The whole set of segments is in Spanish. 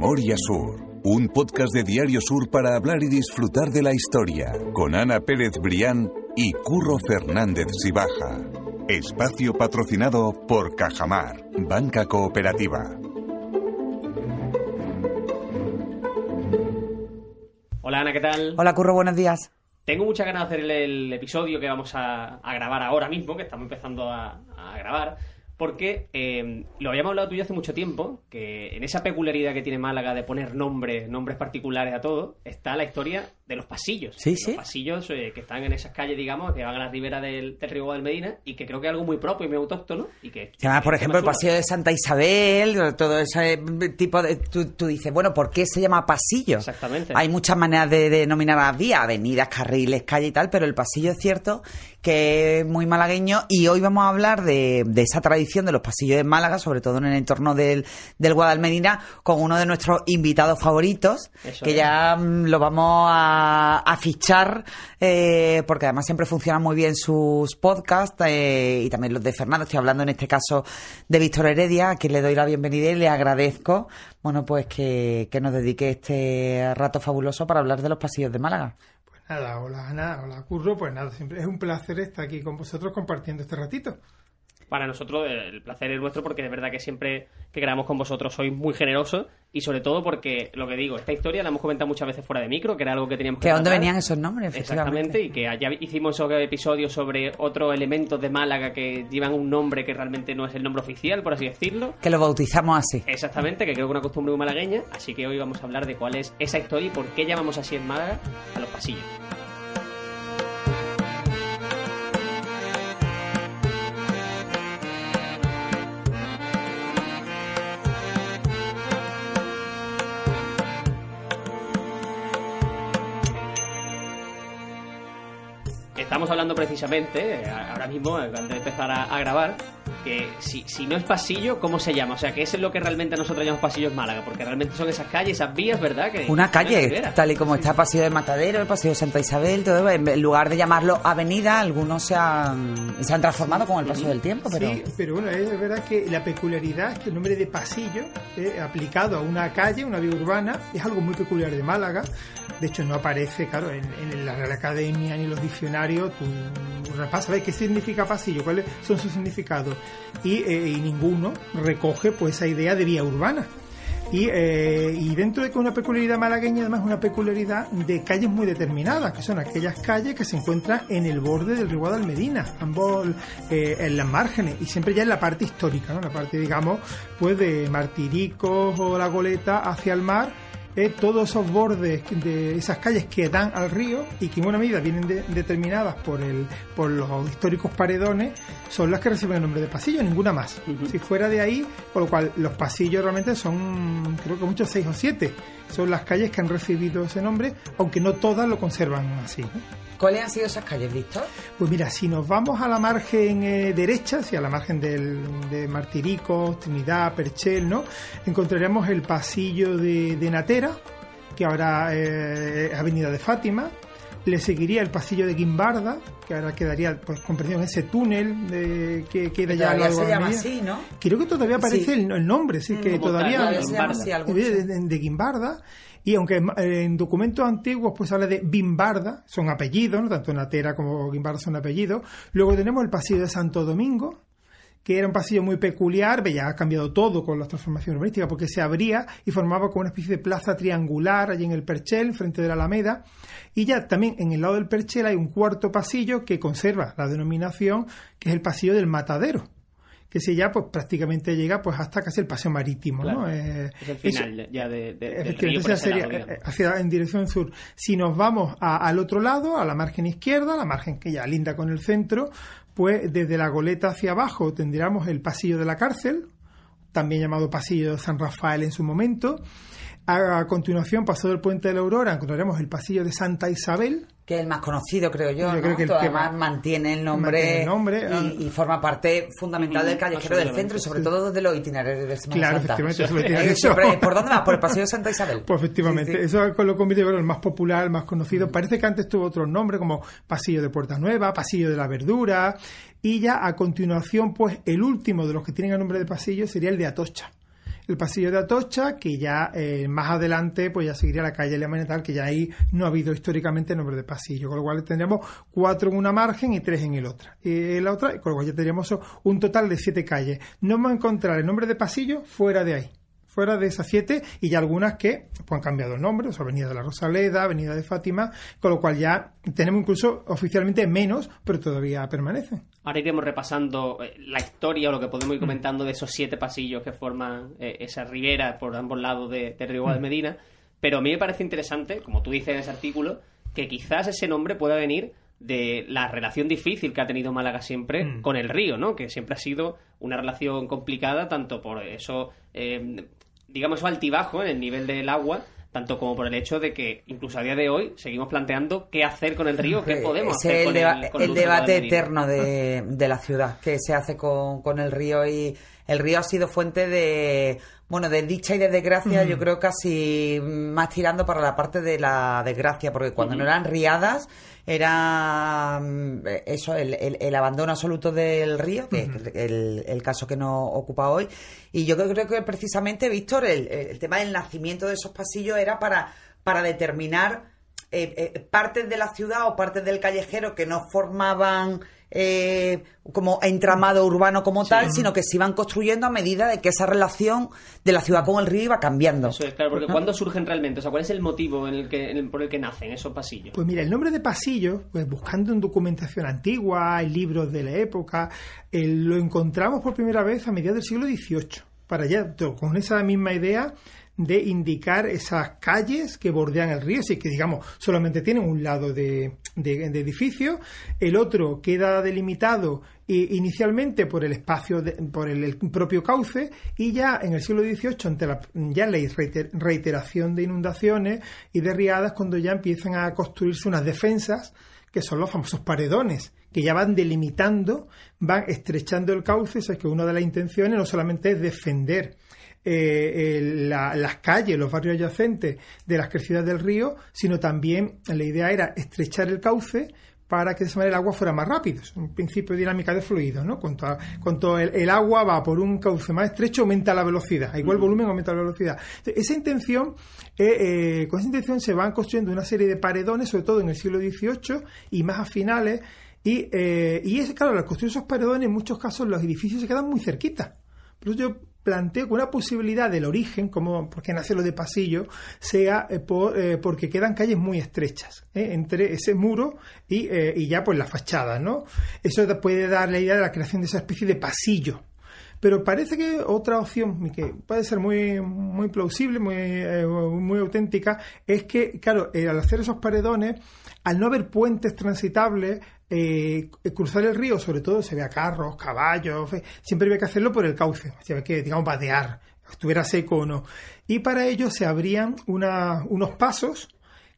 Memoria Sur, un podcast de Diario Sur para hablar y disfrutar de la historia, con Ana Pérez Brián y Curro Fernández Sibaja. Espacio patrocinado por Cajamar, Banca Cooperativa. Hola Ana, ¿qué tal? Hola Curro, buenos días. Tengo muchas ganas de hacer el, el episodio que vamos a, a grabar ahora mismo, que estamos empezando a, a grabar, porque eh, lo habíamos hablado tú y yo hace mucho tiempo, que en esa peculiaridad que tiene Málaga de poner nombres, nombres particulares a todo, está la historia de los pasillos. Sí, los sí. pasillos eh, que están en esas calles, digamos, que van a la ribera del, del río Guadalmedina y que creo que es algo muy propio y muy autóctono. Y que, por ejemplo, el pasillo de Santa Isabel, todo ese tipo de... Tú, tú dices, bueno, ¿por qué se llama pasillo? Exactamente. Hay muchas maneras de denominar las vías, avenidas, carriles, calle y tal, pero el pasillo es cierto que es muy malagueño y hoy vamos a hablar de, de esa tradición de los pasillos de Málaga, sobre todo en el entorno del, del Guadalmedina, con uno de nuestros invitados favoritos, Eso que es. ya mm, lo vamos a, a fichar, eh, porque además siempre funcionan muy bien sus podcasts eh, y también los de Fernando. Estoy hablando en este caso de Víctor Heredia, a quien le doy la bienvenida y le agradezco, bueno, pues que, que nos dedique este rato fabuloso para hablar de los pasillos de Málaga. Pues nada, hola Ana, hola Curro, pues nada, siempre es un placer estar aquí con vosotros compartiendo este ratito. Para nosotros el placer es nuestro porque de verdad que siempre que grabamos con vosotros sois muy generosos y sobre todo porque, lo que digo, esta historia la hemos comentado muchas veces fuera de micro, que era algo que teníamos que ¿Que dónde venían esos nombres? Exactamente, y que ya hicimos esos episodios sobre otros elementos de Málaga que llevan un nombre que realmente no es el nombre oficial, por así decirlo. Que lo bautizamos así. Exactamente, que creo que es una costumbre muy malagueña, así que hoy vamos a hablar de cuál es esa historia y por qué llamamos así en Málaga a los pasillos. Estamos hablando precisamente, eh, ahora mismo, eh, antes de empezar a, a grabar, que si, si no es pasillo, ¿cómo se llama? O sea, que eso es lo que realmente nosotros llamamos pasillos Málaga, porque realmente son esas calles, esas vías, ¿verdad? Que, Una calle, tal y como está el Pasillo de Matadero, el Pasillo de Santa Isabel, todo, en lugar de llamarlo avenida, algunos se han, se han transformado con el paso del tiempo, pero... Sí, pero bueno, es verdad que la peculiaridad es que el nombre de pasillo, eh, aplicado a una calle, una vía urbana, es algo muy peculiar de Málaga. De hecho, no aparece, claro, en, la Real Academia ni en los diccionarios. Tú repasas, ¿ves qué significa pasillo? ¿Cuáles son sus significados? Y, eh, y ninguno recoge pues esa idea de vía urbana. Y, eh, dentro de que una peculiaridad malagueña, además, una peculiaridad de calles muy determinadas, que son aquellas calles que se encuentran en el borde del río Guadalmedina, ambos eh, en las márgenes, y siempre ya en la parte histórica, ¿no? la parte, digamos, pues de Martiricos o La Goleta hacia el mar, eh, todos esos bordes de esas calles que dan al río y que en una medida vienen de- determinadas por, el, por los históricos paredones, son las que reciben el nombre de pasillo, ninguna más. Si fuera de ahí, con lo cual los pasillos realmente son, creo que muchos seis o siete, son las calles que han recibido ese nombre, aunque no todas lo conservan así. ¿no? ¿Cuáles han sido esas calles, Víctor? Pues mira, si nos vamos a la margen eh, derecha, a la margen del, de Martiricos, Trinidad, Perchel, ¿no? Encontraremos el pasillo de, de Natera, que ahora eh, es Avenida de Fátima. Le seguiría el pasillo de Guimbarda, que ahora quedaría pues, comprendido en ese túnel de, que queda ya al Todavía lado se de así, ¿no? Creo que todavía aparece Sí. el, el nombre, sí, que Como todavía... tal, así, de, de- de Guimbarda y aunque en documentos antiguos pues habla de Bimbarda, son apellidos, ¿no? tanto Natera como Guimbarda son apellidos. Luego tenemos el pasillo de Santo Domingo, que era un pasillo muy peculiar, ya ha cambiado todo con las transformaciones urbanísticas, porque se abría y formaba como una especie de plaza triangular allí en el Perchel, frente de la Alameda. Y ya también en el lado del Perchel hay un cuarto pasillo que conserva la denominación, que es el pasillo del Matadero que se ya pues prácticamente llega pues hasta casi el paseo marítimo, Claro. ¿no? Eh, Es el eso- final ya de, río Efectivamente, sería lado, digamos. eh, hacia, en dirección sur. Si nos vamos a- al otro lado, a la margen izquierda, la margen que ya linda con el centro, pues desde la goleta hacia abajo tendríamos el pasillo de la cárcel, también llamado pasillo de San Rafael en su momento. A, a continuación, pasado el puente de la Aurora, encontraremos el pasillo de Santa Isabel, Que es el más conocido, creo yo, Yo ¿no? creo que el que Además más- mantiene el nombre, mantiene el nombre, ah. y, y forma parte fundamental del callejero del centro y sobre todo de los itinerarios de Semana Claro, Santa. efectivamente, eso lo tiene Eh, siempre, ¿Por dónde vas? Por el Paseo de Santa Isabel. Pues efectivamente, Sí, sí. eso lo convierte en el más popular, el más conocido. Parece que antes tuvo otros nombres como Pasillo de Puerta Nueva, Pasillo de la Verdura, y ya a continuación, pues el último de los que tienen el nombre de pasillo sería el de Atocha. El pasillo de Atocha, que ya eh, más adelante pues ya seguiría la calle Alemania tal, que ya ahí no ha habido históricamente nombre de pasillo, con lo cual tendríamos cuatro en una margen y tres en el otra. En la otra, con lo cual ya tendríamos un total de siete calles. No vamos a encontrar el nombre de pasillo fuera de ahí fuera de esas siete y ya algunas que pues, han cambiado el nombre, o Avenida de la Rosaleda, Avenida de Fátima, con lo cual ya tenemos incluso oficialmente menos, pero todavía permanecen. Ahora iremos repasando eh, la historia o lo que podemos ir mm. comentando de esos siete pasillos que forman eh, esa ribera por ambos lados de, de Río Guadalmedina, mm. pero a mí me parece interesante, como tú dices en ese artículo, que quizás ese nombre pueda venir de la relación difícil que ha tenido Málaga siempre mm. con el río, ¿no? Que siempre ha sido una relación complicada, tanto por eso eh, digamos, altibajo en el nivel del agua, tanto como por el hecho de que incluso a día de hoy seguimos planteando qué hacer con el río, qué podemos hacer el con el, el debate eterno de, de, la ciudad, qué se hace con, con, el río y el río ha sido fuente de bueno, de dicha y de desgracia, yo creo casi más tirando para la parte de la desgracia, porque cuando no eran riadas era mm, eso, el, el, abandono absoluto del río, que es el, el, caso que nos ocupa hoy. Y yo creo que precisamente, Víctor, el, tema del nacimiento de esos pasillos era para, para determinar eh, eh, partes de la ciudad o partes del callejero que no formaban eh, como entramado urbano como tal, sino que se iban construyendo a medida de que esa relación de la ciudad con el río iba cambiando. Eso es, claro, porque ¿cuándo surgen realmente? O sea, ¿cuál es el motivo en el que, por el que nacen esos pasillos? Pues mira, el nombre de pasillo, pues buscando en documentación antigua, en libros de la época, lo encontramos por primera vez a mediados del siglo XVIII. Para allá, con esa misma idea de indicar esas calles que bordean el río, así que digamos solamente tienen un lado de, de, edificio, el otro queda delimitado inicialmente por el espacio, por el, propio cauce y ya en el siglo XVIII, ante la ya la reiteración de inundaciones y de riadas, cuando ya empiezan a construirse unas defensas que son los famosos paredones, que ya van delimitando, van estrechando el cauce, o que una de las intenciones no solamente es defender eh, las calles, los barrios adyacentes de las crecidas del río, sino también la idea era estrechar el cauce para que de esa manera el agua fuera más rápido. Es un principio de dinámica de fluidos, ¿no? Cuanto, el, agua va por un cauce más estrecho, aumenta la velocidad. Igual el volumen, aumenta la velocidad. esa intención, eh, eh, con esa intención se van construyendo una serie de paredones, sobre todo en el siglo XVIII y más a finales. Y, y es, claro, al construir esos paredones, en muchos casos los edificios se quedan muy cerquitas. Por eso yo planteo que una posibilidad del origen, como porque nace lo de pasillo, sea eh, eh, porque quedan calles muy estrechas ¿eh? entre ese muro y, ya pues la fachada, ¿no? Eso puede dar la idea de la creación de esa especie de pasillo. Pero parece que otra opción, que puede ser muy, muy plausible, muy, muy auténtica, es que, claro, al hacer esos paredones, al no haber puentes transitables, eh, cruzar el río, sobre todo, se ve a carros, caballos, siempre había que hacerlo por el cauce, ve que, digamos, vadear, estuviera seco o no. Y para ello se abrían unos pasos,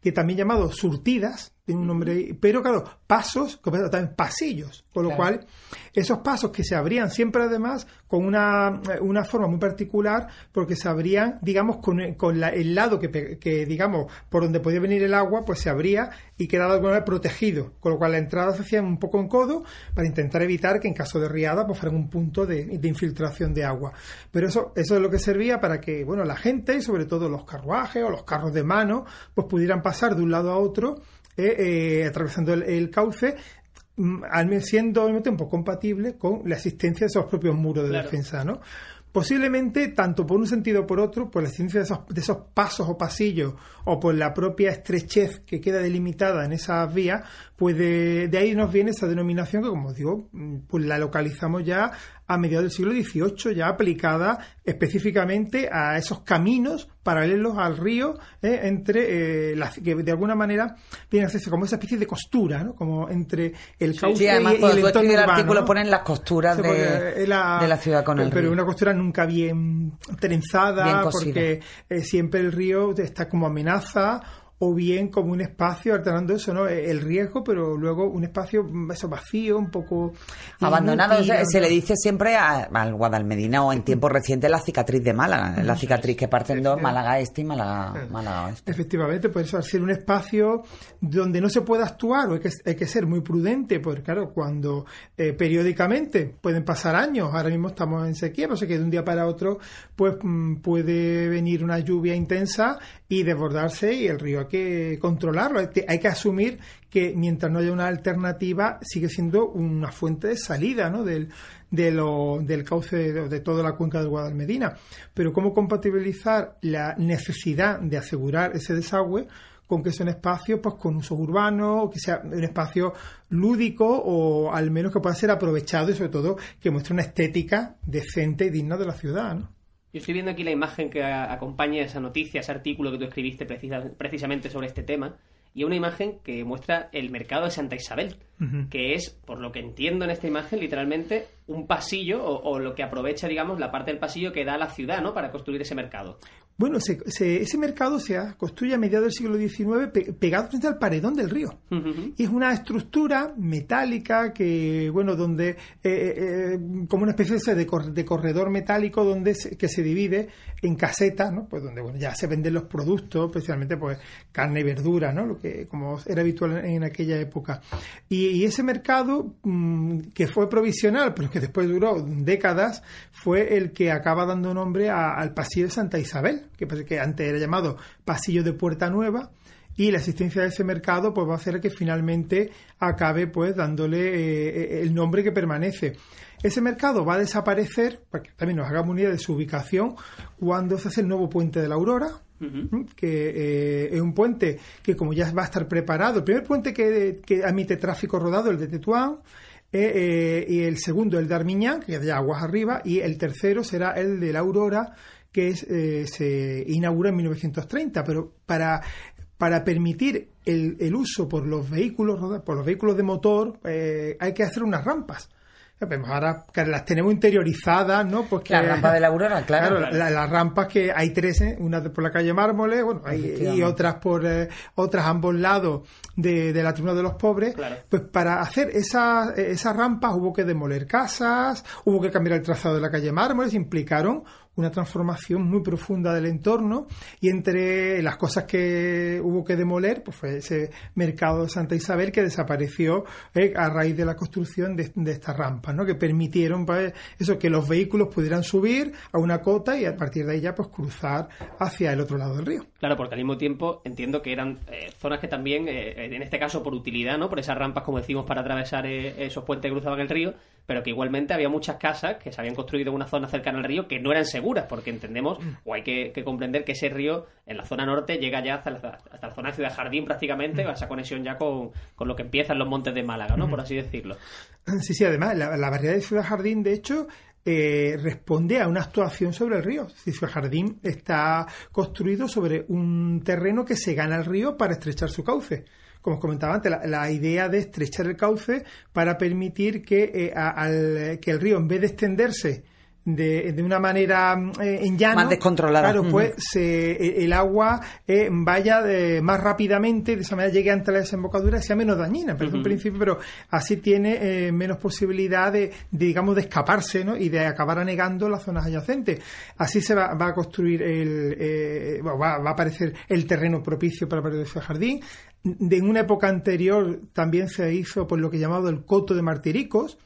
que también llamados surtidas, tiene un nombre, pero claro, pasos, también pasillos, con lo cual esos pasos que se abrían siempre además con una, una forma muy particular porque se abrían, digamos, con, con el lado que, que, digamos, por donde podía venir el agua, pues se abría y quedaba de alguna manera protegido, con lo cual la entrada se hacía un poco en codo para intentar evitar que en caso de riada pues fuera un punto de, de infiltración de agua. Pero eso, eso es lo que servía para que, bueno, la gente y sobre todo los carruajes o los carros de mano, pues pudieran pasar de un lado a otro eh, atravesando el, cauce, mm, siendo obviamente un poco compatible con la existencia de esos propios muros de defensa, ¿no? Posiblemente, tanto por un sentido o por otro, por la existencia de esos, de esos, pasos o pasillos, o por la propia estrechez que queda delimitada en esas vías, pues de, de ahí nos viene esa denominación que, como digo, mm, pues la localizamos ya a mediados del siglo XVIII, ya aplicada específicamente a esos caminos paralelos al río, eh, entre eh, que de alguna manera viene a hacerse como esa especie de costura, ¿no? Como entre el cauce y, el entorno el artículo ponen las costuras de, la, ciudad con el río. Pero una costura nunca bien trenzada, porque eh, siempre el río está como ameaçar o bien como un espacio, alternando eso, ¿no? El riesgo, pero luego un espacio eso vacío, un poco abandonado. se, le dice siempre al Guadalmedina o en tiempos recientes la cicatriz de Málaga, la cicatriz que parten dos, Málaga Este y Málaga, Málaga Oeste. Efectivamente, por eso al ser un espacio donde no se puede actuar o hay que, hay que ser muy prudente, porque claro, cuando eh, periódicamente pueden pasar años, ahora mismo estamos en sequía, pero sé que de un día para otro pues mm, puede venir una lluvia intensa y desbordarse y el río que controlarlo, hay que asumir que mientras no haya una alternativa sigue siendo una fuente de salida ¿no? del, de del cauce de, toda la cuenca del Guadalmedina. Pero cómo compatibilizar la necesidad de asegurar ese desagüe con que sea un espacio pues con usos urbanos, que sea un espacio lúdico o al menos que pueda ser aprovechado y sobre todo que muestre una estética decente y digna de la ciudad. Yo estoy viendo aquí la imagen que acompaña esa noticia, ese artículo que tú escribiste precisamente sobre este tema y una imagen que muestra el mercado de Santa Isabel, que es, por lo que entiendo en esta imagen, literalmente un pasillo o, lo que aprovecha, digamos, la parte del pasillo que da a la ciudad, ¿no? Para construir ese mercado. Bueno, ese mercado se construye a mediados del siglo XIX pegado frente al paredón del río. Y es una estructura metálica que, bueno, donde, eh, eh, eh, como una especie de, de corredor metálico donde que se divide en casetas, ¿no? Pues donde, bueno, ya se venden los productos, especialmente, pues, carne y verdura, ¿no? Lo que, como era habitual en, aquella época. Y, ese mercado, mm, que fue provisional, pero que después duró décadas, fue el que acaba dando nombre al pasillo de Santa Isabel que, que antes era llamado Pasillo de Puerta Nueva, y la existencia de ese mercado pues va a hacer que finalmente acabe pues dándole eh, eh, el nombre que permanece. Ese mercado va a desaparecer, para que también nos hagamos una idea de su ubicación, cuando se hace el nuevo puente de la Aurora, que eh, es un puente que como ya va a estar preparado, el primer puente que, que admite tráfico rodado, el de Tetuán, y el segundo el de Armiñán, que es de aguas arriba, y el tercero será el de la Aurora, que eh, se inaugura en 1930, pero para, para permitir el, el, uso por los vehículos, por los vehículos de motor, eh, hay que hacer unas rampas. Ahora que las tenemos interiorizadas, ¿no? Pues la rampa de la Aurora, claro. claro las rampas que hay tres, ¿eh? una por la calle Mármoles, bueno, hay, y otras por otras ambos lados de, de, la Tribuna de los Pobres. Pues para hacer esas, esas rampas hubo que demoler casas, hubo que cambiar el trazado de la calle Mármoles, implicaron una transformación muy profunda del entorno y entre las cosas que hubo que demoler pues fue ese mercado de Santa Isabel que desapareció eh, a raíz de la construcción de, estas rampas ¿no? que permitieron pues, eso que los vehículos pudieran subir a una cota y a partir de ahí ya pues cruzar hacia el otro lado del río claro porque al mismo tiempo entiendo que eran eh, zonas que también eh, en este caso por utilidad no por esas rampas como decimos para atravesar esos puentes que cruzaban el río pero que igualmente había muchas casas que se habían construido en una zona cercana al río que no eran seguras, porque entendemos, mm. o hay que, comprender que ese río en la zona norte llega ya hasta la, hasta la zona de Ciudad Jardín prácticamente, mm. esa conexión ya con, lo que empiezan los montes de Málaga, ¿no? Mm. Por así decirlo. Sí, sí, además, la, la variedad de Ciudad Jardín, de hecho, eh, responde a una actuación sobre el río. Ciudad Jardín está construido sobre un terreno que se gana el río para estrechar su cauce como os comentaba antes, la, idea de estrechar el cauce para permitir que, eh, al, que el río, en vez de extenderse de, de, una manera eh, en llano, más descontrolada. Claro, pues se, el agua eh, vaya de, más rápidamente, de esa manera llegue ante la desembocadura y sea menos dañina, pero en principio, pero así tiene eh, menos posibilidad de, digamos, de escaparse ¿no? y de acabar anegando las zonas adyacentes. Así se va, va a construir el, va, va, a aparecer el terreno propicio para ese jardín. De, en una época anterior también se hizo por lo que llamado el coto de martiricos,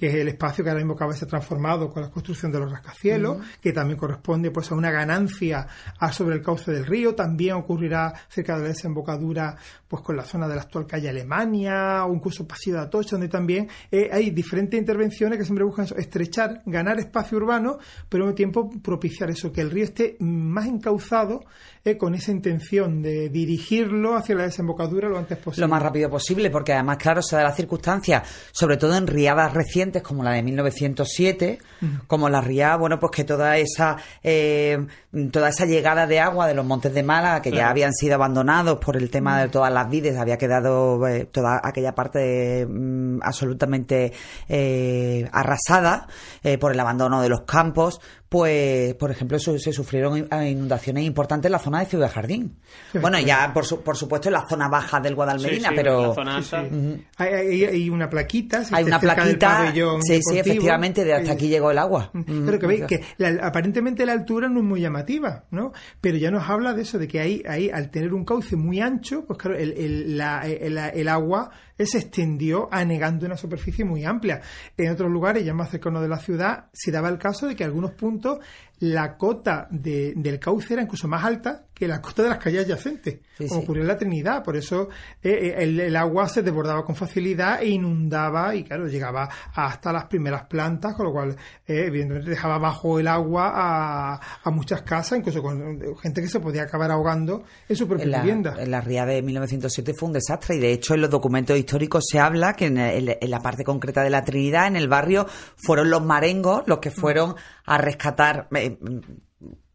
que es el espacio que ahora mismo de ser transformado con la construcción de los rascacielos, que también corresponde pues a una ganancia sobre el cauce del río, también ocurrirá cerca de la desembocadura pues con la zona de la actual calle Alemania o incluso Pasillo de Atocha, donde también eh, hay diferentes intervenciones que siempre buscan estrechar, ganar espacio urbano, pero al mismo tiempo propiciar eso, que el río esté más encauzado eh, con esa intención de dirigirlo hacia la desembocadura lo antes posible. Lo más rápido posible, porque además, claro, se da la circunstancia, sobre todo en riadas recientes, como la de 1907, como la Ría, bueno, pues que toda esa eh, toda esa llegada de agua de los montes de Málaga, que ya habían sido abandonados por el tema de todas las vides, había quedado eh, toda aquella parte mm, absolutamente eh, arrasada por el abandono de los campos, pues, por ejemplo, su- se sufrieron in- inundaciones importantes en la zona de Ciudad Jardín. Bueno, ya, por, su- por supuesto, en la zona baja del Guadalmedina, Sí, sí, pero... la zona Sí, alta. sí. hay, hay- hay una plaquita. si Hay una plaquita, pabellón sí, sí, efectivamente, de hasta aquí llegó el agua. Pero que veis que la- aparentemente la altura no es muy llamativa, ¿no? Pero ya nos habla de eso, de que ahí, ahí al tener un cauce muy ancho, pues claro, el, el- la- el- el agua se extendió anegando una superficie muy amplia. En otros lugares, ya más cercanos de la ciudad, se daba el caso de que algunos puntos la cota de- del cauce era incluso más alta que la cota de las calles adyacentes, Sí, como sí. ocurrió en la Trinidad. Por eso eh, eh, el, el agua se desbordaba con facilidad e inundaba y, claro, llegaba hasta las primeras plantas, con lo cual, eh, evidentemente, dejaba bajo el agua a, a muchas casas, incluso con gente que se podía acabar ahogando en su propia En la, vivienda. en la ría de 1907 fue un desastre y de hecho en los documentos históricos se habla que en, el- en la parte concreta de la Trinidad, en el barrio, fueron los marengos los que fueron a rescatar, eh,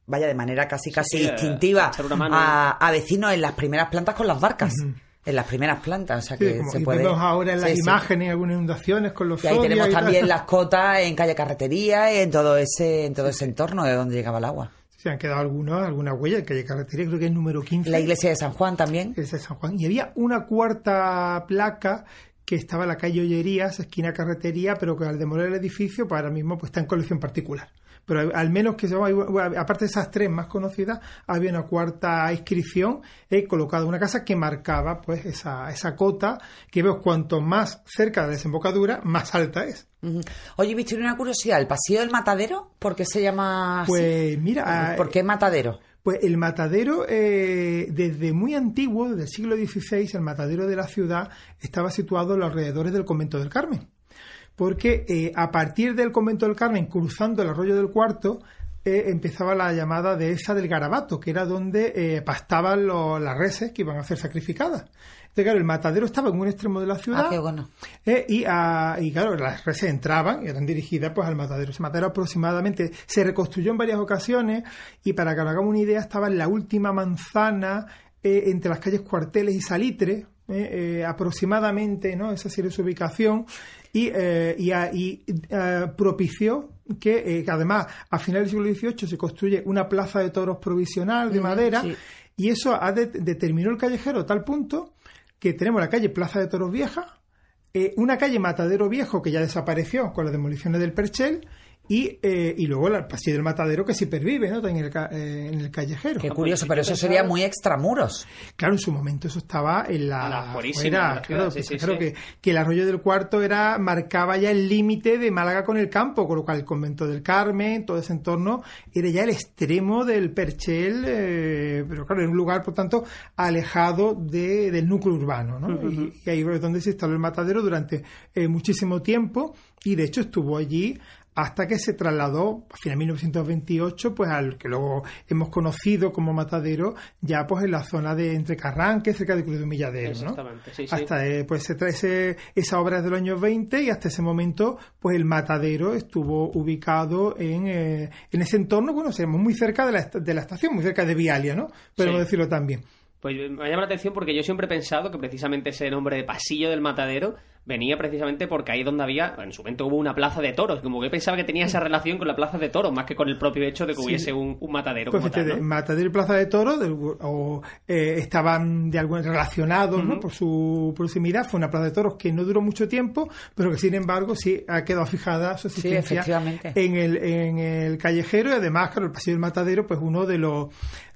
vaya de manera casi casi sí, a- instintiva, a vecinos en las primeras plantas con las barcas. En las primeras plantas, o sea Sí, que como se y puede. vemos ahora en las Sí, sí. imágenes algunas inundaciones con los Y ahí tenemos y tal. también las cotas en calle Carretería y en todo ese, en todo ese entorno de donde llegaba el agua. Se han quedado algunos, algunas huellas, que hay carretería, creo que es número 15. La iglesia de San Juan también. es de San Juan. Y había una cuarta placa que estaba en la calle Ollerías, esquina carretería, pero que al demoler el edificio, pues ahora mismo pues, está en colección particular. Pero al menos que aparte de esas tres más conocidas, había una cuarta inscripción eh, colocada en una casa que marcaba pues esa, esa cota que veo cuanto más cerca de la desembocadura, más alta es. Oye, viste una curiosidad, ¿el pasillo del matadero? ¿Por qué se llama así? Pues mira, ¿Por qué matadero? Pues el matadero, eh, desde muy antiguo, desde el siglo XVI, el matadero de la ciudad estaba situado en los alrededores del convento del Carmen. Porque eh, a partir del convento del Carmen, cruzando el arroyo del Cuarto, eh, empezaba la llamada de esa del Garabato, que era donde eh, pastaban los- las reses que iban a ser sacrificadas. Entonces, claro, el matadero estaba en un extremo de la ciudad. Ah, qué bueno. Eh, y, ah, y claro, las reses entraban, eran dirigidas pues al matadero. Ese matadero aproximadamente se reconstruyó en varias ocasiones y para que nos hagamos una idea estaba en la última manzana eh, entre las calles Cuarteles y Salitre, eh, eh, aproximadamente, ¿no? Esa sería su ubicación y, eh, y, a- y, eh, propició que, eh, que además a finales del siglo XVIII se construye una plaza de toros provisional de madera sí. y eso ha de- determinó el callejero a tal punto que tenemos la calle Plaza de Toros Vieja, eh, una calle Matadero Viejo que ya desapareció con las demoliciones del Perchel y, eh, y luego el pasillo del Matadero que sí pervive ¿no? en, el, eh, en el callejero. Qué pues, curioso, pero eso sería muy extramuros. Claro, en su momento eso estaba en la, la fuera, claro, sí, pues, sí, claro sí. Que, que el arroyo del cuarto era marcaba ya el límite de Málaga con el campo, con lo cual el convento del Carmen, todo ese entorno era ya el extremo del Perchel, eh, pero claro, era un lugar por tanto alejado de- del núcleo urbano, ¿no? y, y ahí es donde se instaló el matadero durante eh, muchísimo tiempo y de hecho estuvo allí hasta que se trasladó a finales de 1928 pues al que luego hemos conocido como matadero ya pues en la zona de entre Carranque cerca de Cruz de Humilladero ¿no? Exactamente, sí, sí. hasta eh, pues se trae ese- esa obra es de los años 20 y hasta ese momento pues el matadero estuvo ubicado en, eh, en ese entorno bueno seremos muy cerca de la, de la estación muy cerca de Vialia ¿no? podemos Sí. decirlo también Pues me llama la atención porque yo siempre he pensado que precisamente ese nombre de pasillo del matadero venía precisamente porque ahí donde había, en su momento hubo una plaza de toros, como que pensaba que tenía esa relación con la plaza de toros, más que con el propio hecho de que Sí. hubiese un, un matadero Pues como tal, fíjate, ¿no? Matadero y Plaza de Toros o, eh, estaban de algún relacionados ¿no? Por su proximidad. Fue una Plaza de Toros que no duró mucho tiempo, pero que sin embargo sí ha quedado fijada su existencia en, el, en el callejero y además, claro, el Pasillo del Matadero, pues uno de los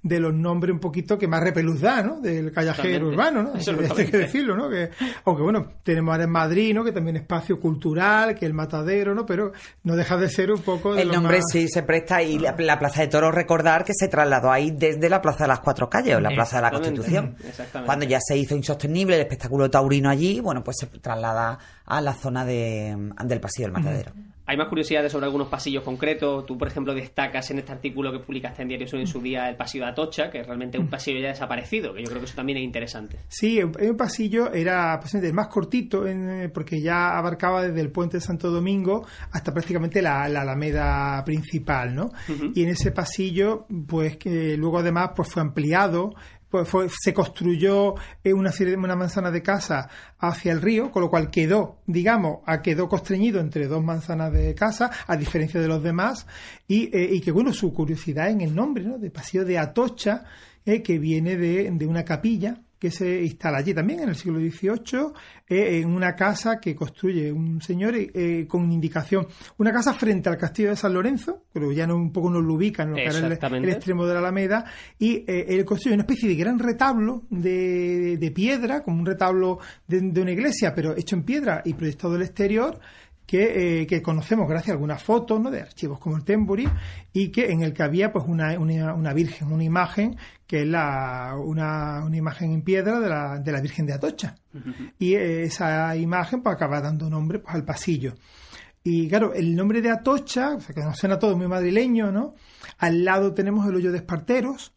de los nombres un poquito que más repeluz da, ¿no? Del callejero urbano, ¿no? Hay que- hay que Absolutamente. decirlo, ¿no? Que, aunque bueno, tenemos ahora en Madrid, ¿no? Que también espacio cultural, que el matadero, ¿no? Pero no deja de ser un poco de El lo nombre más- sí se presta y la, la Plaza de Toros, recordar que se trasladó ahí desde la Plaza de las Cuatro Calles o la Plaza de la Constitución. exactamente. Cuando ya se hizo insostenible el espectáculo taurino allí, bueno, pues se traslada a la zona de, del Pasillo del Matadero. Hay más curiosidades sobre algunos pasillos concretos. Tú, por ejemplo, destacas en este artículo que publicaste en Diario Sur en su día el pasillo de Atocha, que es realmente un pasillo ya desaparecido, que yo creo que eso también es interesante. Sí, el pasillo era pues, el más cortito en- eh, porque ya abarcaba desde el puente de Santo Domingo hasta prácticamente la, la alameda principal, ¿no? Y en ese pasillo, pues que luego además pues fue ampliado pues fue, se construyó una, una manzana de casa hacia el río, con lo cual quedó, digamos, quedó constreñido entre dos manzanas de casa, a diferencia de los demás, y, eh, y que, bueno, su curiosidad en el nombre, ¿no? De Pasillo de Atocha, eh, que viene de, de una capilla que se instala allí también en el siglo XVIII, eh, en una casa que construye un señor eh, con indicación. Una casa frente al castillo de San Lorenzo, pero ya no, un poco nos lo ubican en lo que era el, extremo de la Alameda, y eh, él construye una especie de gran retablo de, de piedra, como un retablo de, de, una iglesia, pero hecho en piedra y proyectado del exterior, que, eh, que, conocemos gracias a algunas fotos ¿no? de archivos como el Temburi y que en el que había pues una, una, una virgen, una imagen que es la, una, una, imagen en piedra de la, de la Virgen de Atocha. Y esa imagen pues acaba dando nombre pues, al pasillo. Y claro, el nombre de Atocha, o sea, que nos suena todo muy madrileño, ¿no? Al lado tenemos el hoyo de Esparteros,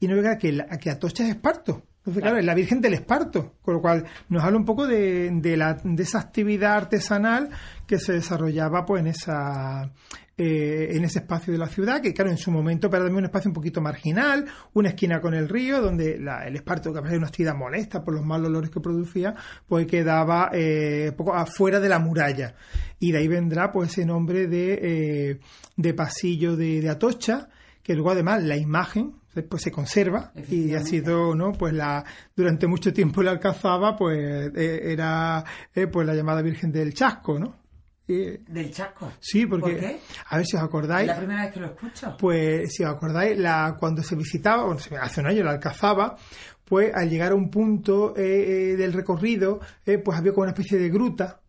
y no vea que, que Atocha es Esparto. Entonces, claro, es la Virgen del Esparto, con lo cual nos habla un poco de, de, la, de esa actividad artesanal que se desarrollaba pues en esa eh, en ese espacio de la ciudad, que claro, en su momento era también un espacio un poquito marginal, una esquina con el río, donde el esparto, que era una actividad molesta por los malos olores que producía, pues quedaba eh, poco afuera de la muralla. Y de ahí vendrá pues ese nombre de, eh, de pasillo de, de Atocha, que luego además la imagen pues se conserva y ha sido no pues la durante mucho tiempo la alcanzaba pues eh, era eh, pues la llamada Virgen del Chasco no ¿Del Chasco? Sí, porque. ¿Por qué? A ver si os acordáis. ¿Es la primera vez que lo escucho? Pues si os acordáis, la, cuando se visitaba, bueno, hace un año la alcanzaba, pues al llegar a un punto eh, del recorrido, pues había como una especie de gruta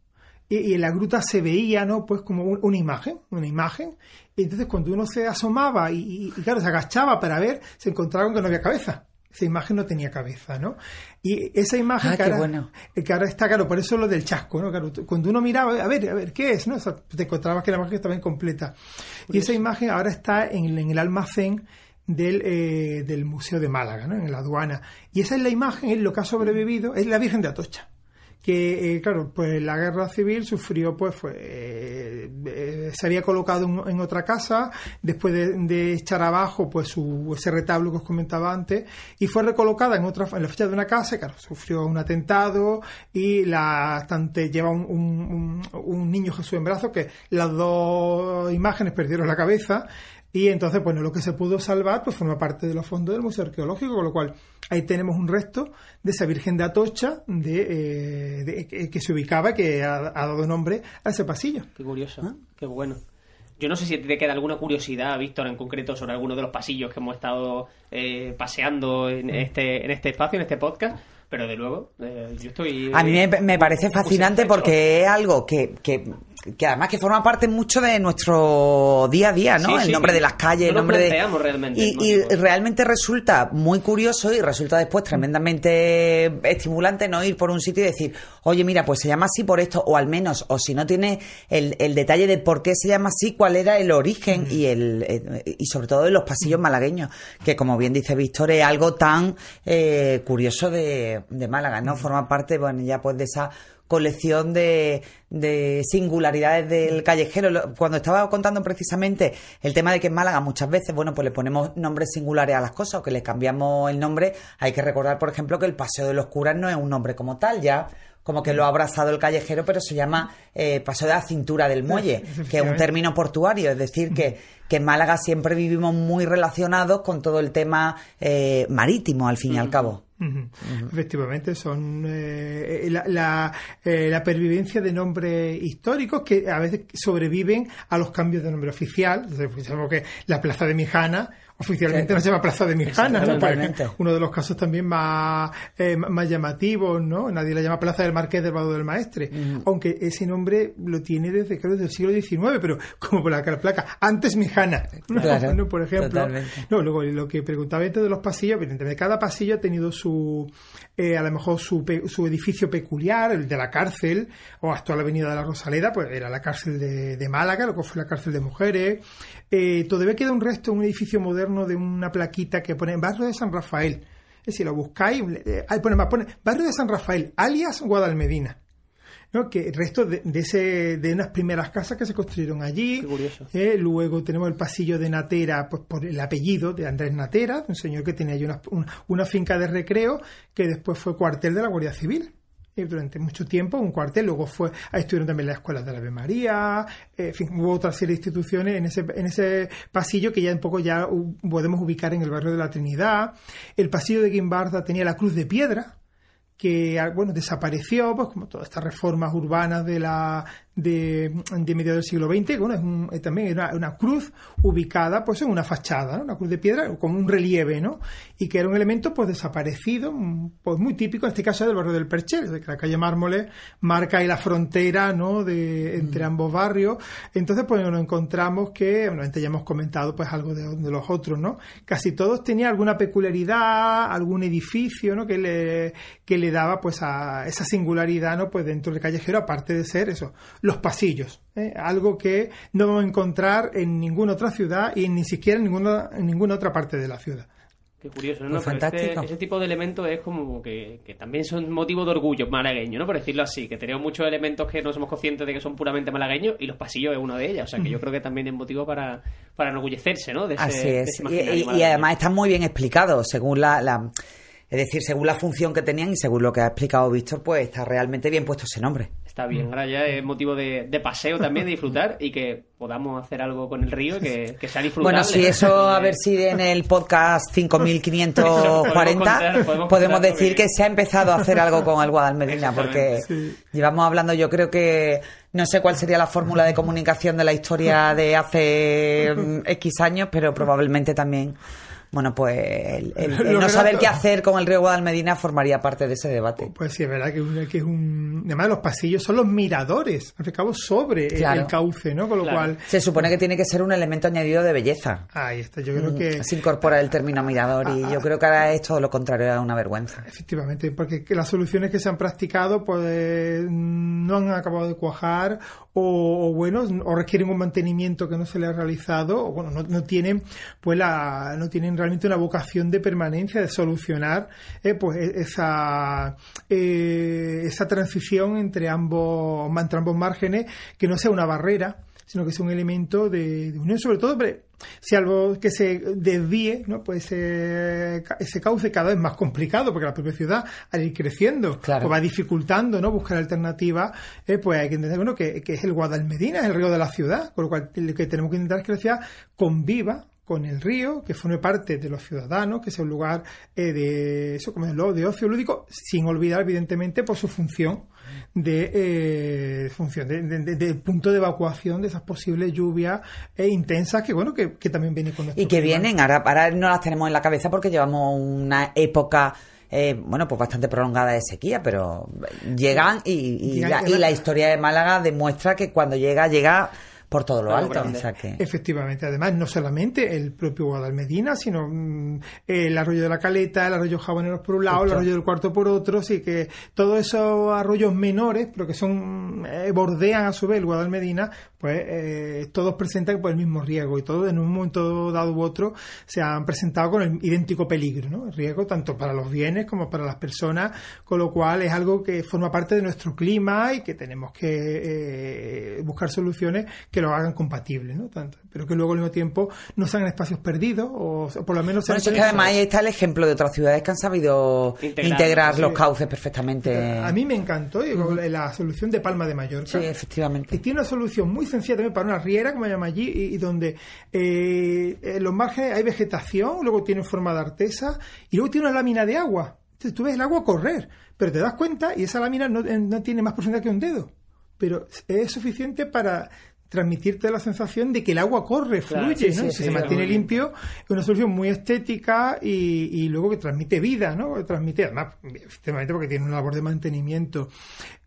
y, en la gruta se veía, ¿no? Pues como una imagen, una imagen. Y entonces cuando uno se asomaba y, claro, se agachaba para ver, se encontraba con que no había cabeza. Esa imagen no tenía cabeza, ¿no? Y esa imagen ah, que, ahora, bueno. que, ahora, está, claro, por eso lo del chasco, ¿no? Claro, cuando uno miraba, a ver, a ver, ¿qué es? ¿no? te encontrabas que la imagen estaba incompleta. Y esa imagen ahora está en, en el almacén del, eh, del Museo de Málaga, ¿no? En la aduana. Y esa es la imagen, es lo que ha sobrevivido, es la Virgen de Atocha que eh, claro pues la guerra civil sufrió pues fue eh, se había colocado en, otra casa después de, echar abajo pues su, ese retablo que os comentaba antes y fue recolocada en otra en la fecha de una casa claro sufrió un atentado y la tante lleva un, un, un niño Jesús en brazos que las dos imágenes perdieron la cabeza y entonces, bueno, lo que se pudo salvar pues forma parte de los fondos del Museo Arqueológico, con lo cual ahí tenemos un resto de esa Virgen de Atocha de, eh, que, se ubicaba, que ha, dado nombre a ese pasillo. Qué curioso, ¿Ah? qué bueno. Yo no sé si te queda alguna curiosidad, Víctor, en concreto sobre alguno de los pasillos que hemos estado eh, paseando en este, en este espacio, en este podcast, pero de luego, eh, yo estoy... A mí me, parece fascinante porque es algo que, que, que, además que forma parte mucho de nuestro día a día, ¿no? el nombre de las calles, el nombre de... Realmente, y, y realmente resulta muy curioso y resulta después tremendamente estimulante no ir por un sitio y decir, oye, mira, pues se llama así por esto, o al menos, o si no tiene el, el detalle de por qué se llama así, cuál era el origen y el eh, y sobre todo en los pasillos malagueños, que como bien dice Víctor, es algo tan eh, curioso de de, Málaga, ¿no? Forma parte, bueno, ya pues de esa colección de, de, singularidades del callejero. Cuando estaba contando precisamente el tema de que en Málaga muchas veces, bueno, pues le ponemos nombres singulares a las cosas o que le cambiamos el nombre, hay que recordar, por ejemplo, que el Paseo de los Curas no es un nombre como tal, ya como que lo ha abrazado el callejero, pero se llama eh, Paseo de la Cintura del Muelle, que es un término portuario, es decir, que, que en Málaga siempre vivimos muy relacionados con todo el tema eh, marítimo, al fin y al cabo. Efectivamente, son eh, la, eh, la, pervivencia de nombres históricos que a veces sobreviven a los cambios de nombre oficial. Sabemos que la Plaza de Mijana oficialmente no se llama Plaza de Mijana, uno de los casos también más, eh, más llamativos, ¿no? Nadie la llama Plaza del Marqués del Vado del Maestre, aunque ese nombre lo tiene desde, creo, desde el siglo XIX, pero como por la placa, antes Mijana, ¿no? por ejemplo. No, luego lo que preguntaba de los pasillos, evidentemente cada pasillo ha tenido su, eh, a lo mejor su, su edificio peculiar, el de la cárcel, o hasta la Avenida de la Rosaleda, pues era la cárcel de, Málaga, lo que fue la cárcel de mujeres, eh, todavía queda un resto, un edificio moderno de una plaquita que pone Barrio de San Rafael. Decir, lo buscáis, eh, pone, pone Barrio de San Rafael, alias Guadalmedina. ¿No? que restos de, de, ese, de unas primeras casas que se construyeron allí. Qué curioso. Eh, luego tenemos el pasillo de Natera, pues por el apellido de Andrés Natera, un señor que tenía allí una, una, una finca de recreo que después fue cuartel de la Guardia Civil y durante mucho tiempo un cuartel, luego fue, ahí estuvieron también las escuelas de la Ave María, eh, en fin, hubo otra serie de instituciones en ese, en ese pasillo que ya un poco ya podemos ubicar en el barrio de la Trinidad. El pasillo de Guimbarda tenía la cruz de piedra, que bueno desapareció pues como todas estas reformas urbanas de la de, de mediados del siglo XX, bueno, es un, también era una, una, cruz ubicada pues en una fachada, ¿no? una cruz de piedra como un relieve, ¿no? Y que era un elemento pues desaparecido, pues muy típico en este caso del barrio del Perchel, de que la calle Mármoles marca ahí la frontera, ¿no? De, entre ambos barrios. Entonces pues nos encontramos que, bueno, antes ya hemos comentado pues algo de, de, los otros, ¿no? Casi todos tenían alguna peculiaridad, algún edificio, ¿no? Que le, que le daba pues a esa singularidad, ¿no? Pues dentro del callejero, aparte de ser eso, los pasillos, ¿eh? algo que no vamos a encontrar en ninguna otra ciudad y ni siquiera en ninguna, en ninguna otra parte de la ciudad. Qué curioso, ¿no? Pues fantástico. Este, ese tipo de elementos es como que, que, también son motivo de orgullo malagueño, ¿no? Por decirlo así, que tenemos muchos elementos que no somos conscientes de que son puramente malagueños y los pasillos es uno de ellos. O sea, que yo creo que también es motivo para, para enorgullecerse, ¿no? De ese, así es. De y, y, además está muy bien explicado, según la... la... Es decir, según la función que tenían y según lo que ha explicado Víctor, pues está realmente bien puesto ese nombre. Está bien, ahora ya es motivo de, de, paseo también, de disfrutar y que podamos hacer algo con el río que, que sea disfrutable. Bueno, si eso, a ver si en el podcast 5540 podemos, podemos, podemos decir que... que... se ha empezado a hacer algo con el Guadalmedina, porque sí. llevamos hablando, yo creo que no sé cuál sería la fórmula de comunicación de la historia de hace X años, pero probablemente también bueno, pues el, el, el no saber qué hacer con el río Guadalmedina formaría parte de ese debate. Pues sí, es verdad que, un, que es un... Además, los pasillos son los miradores, al fin y al cabo, sobre claro. el, cauce, ¿no? Con lo claro. cual... Se supone que tiene que ser un elemento añadido de belleza. Ahí está, yo creo que... Se incorpora el término mirador y ah, yo creo que ahora es todo lo contrario a una vergüenza. Efectivamente, porque las soluciones que se han practicado pues no han acabado de cuajar o, o bueno, o requieren un mantenimiento que no se le ha realizado o bueno, no, no tienen pues la... no tienen realmente una vocación de permanencia, de solucionar eh, pues esa, eh, esa transición entre ambos, entre ambos márgenes, que no sea una barrera, sino que sea un elemento de, de unión, sobre todo si algo que se desvíe, ¿no? pues ese, ese cauce cada vez más complicado, porque la propia ciudad al ir creciendo, claro. pues va dificultando ¿no? buscar alternativas, eh, pues hay que entender bueno, que, que es el Guadalmedina, es el río de la ciudad, con lo cual lo que tenemos que intentar es que la ciudad conviva con el río, que forme parte de los ciudadanos, que sea un lugar eh, de eso, como de, de ocio lúdico, sin olvidar, evidentemente, por su función de eh, función de, de, de, punto de evacuación de esas posibles lluvias eh, intensas que bueno que, que, también viene con y que clima. vienen ahora, ahora no las tenemos en la cabeza porque llevamos una época eh, bueno, pues bastante prolongada de sequía, pero llegan y, y, la, y la historia de Málaga demuestra que cuando llega, llega por todo lo alto. O sea que... Efectivamente, además, no solamente el propio Guadalmedina, sino mmm, el arroyo de la Caleta, el arroyo Jaboneros por un lado, Justo. el arroyo del Cuarto por otro, así que todos esos arroyos menores, pero que son eh, bordean a su vez el Guadalmedina, pues eh, todos presentan por el mismo riesgo y todos en un momento dado u otro se han presentado con el idéntico peligro, ¿no? El riesgo tanto para los bienes como para las personas, con lo cual es algo que forma parte de nuestro clima y que tenemos que eh, buscar soluciones que lo hagan compatible, ¿no? Tanto, pero que luego al mismo tiempo no sean espacios perdidos o, o por lo menos sean. Bueno, es que además ahí está el ejemplo de otras ciudades que han sabido integrar, integrar los cauces perfectamente. A mí me encantó uh -huh. la solución de Palma de Mallorca. Sí, efectivamente. Y tiene una solución muy sencilla también para una riera, como se llama allí, y, y donde eh, en los márgenes hay vegetación, luego tiene forma de artesa y luego tiene una lámina de agua. Entonces tú ves el agua correr, pero te das cuenta y esa lámina no, no tiene más profundidad que un dedo pero es suficiente para transmitirte la sensación de que el agua corre, fluye, sí, ¿no? Sí, si sí, se mantiene limpio, es una solución muy estética y, y, luego que transmite vida, ¿no? Transmite, además, efectivamente, porque tiene una labor de mantenimiento.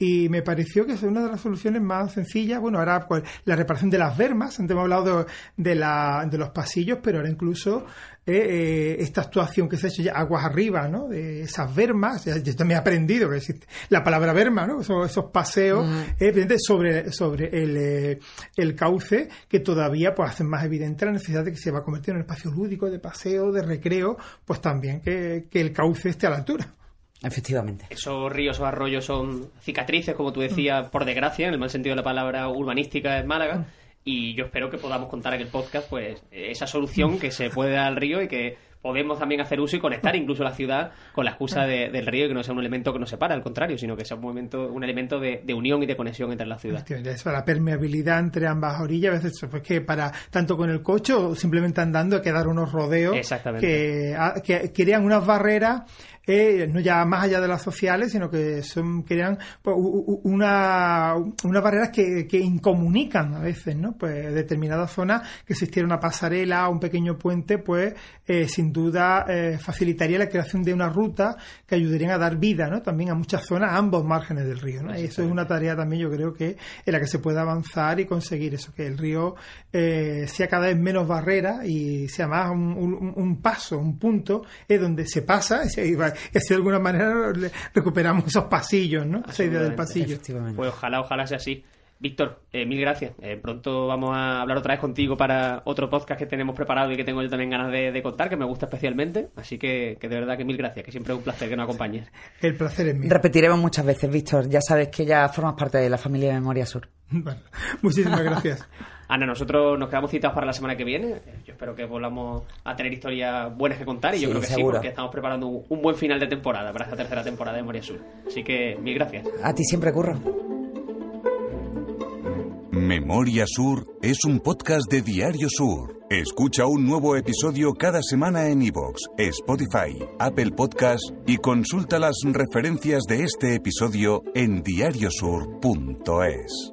Y me pareció que es una de las soluciones más sencillas. Bueno, ahora pues, la reparación de las vermas, antes hemos hablado de, de, la, de los pasillos, pero ahora incluso eh, esta actuación que se ha hecho ya aguas arriba, ¿no? De esas vermas, ya, yo también he aprendido que existe la palabra verma, ¿no? Esos, esos paseos, mm. eh, sobre, sobre el, eh, el cauce que todavía pues hacen más evidente la necesidad de que se va a convertir en un espacio lúdico, de paseo, de recreo, pues también que, que el cauce esté a la altura. Efectivamente. Esos ríos o arroyos son cicatrices, como tú decías, por desgracia, en el mal sentido de la palabra urbanística en Málaga. Y yo espero que podamos contar en el podcast pues esa solución que se puede dar al río y que podemos también hacer uso y conectar incluso la ciudad con la excusa de- del río y que no sea un elemento que nos separa, al contrario, sino que sea un, momento, un elemento de, de unión y de conexión entre la ciudad. Eso, la permeabilidad entre ambas orillas, a veces pues que para tanto con el coche o simplemente andando hay que dar unos rodeos Exactamente. que, a- que crean unas barreras eh, no ya más allá de las sociales, sino que son crean pues, una, unas barreras que, que incomunican a veces, ¿no? Pues determinadas zonas que existiera una pasarela un pequeño puente, pues eh, sin duda eh, facilitaría la creación de una ruta que ayudarían a dar vida, ¿no? También a muchas zonas, a ambos márgenes del río, ¿no? Y eso es una tarea también yo creo que en la que se puede avanzar y conseguir eso, que el río eh, sea cada vez menos barrera y sea más un, un- paso, un punto es donde se pasa se- va- y así de alguna manera recuperamos esos pasillos, ¿no? Esa idea del pasillo. Pues ojalá, ojalá sea así. Víctor, eh, mil gracias. Eh, pronto vamos a hablar otra vez contigo para otro podcast que tenemos preparado y que tengo yo también ganas de, de contar, que me gusta especialmente. Así que, que de verdad que mil gracias, que siempre es un placer que nos acompañes. El placer es mío. Repetiremos muchas veces, Víctor. Ya sabes que ya formas parte de la familia de Memoria Sur. Bueno, muchísimas gracias. Ana, nosotros nos quedamos citados para la semana que viene. Yo espero que volvamos a tener historias buenas que contar y yo Sí, creo que sí, porque estamos preparando un, buen final de temporada para esta tercera temporada de Memoria Sur. Así que mil gracias. A ti siempre curro. Memoria Sur es un podcast de Diario Sur. Escucha un nuevo episodio cada semana en iVoox, Spotify, Apple Podcast y consulta las referencias de este episodio en diariosur.es.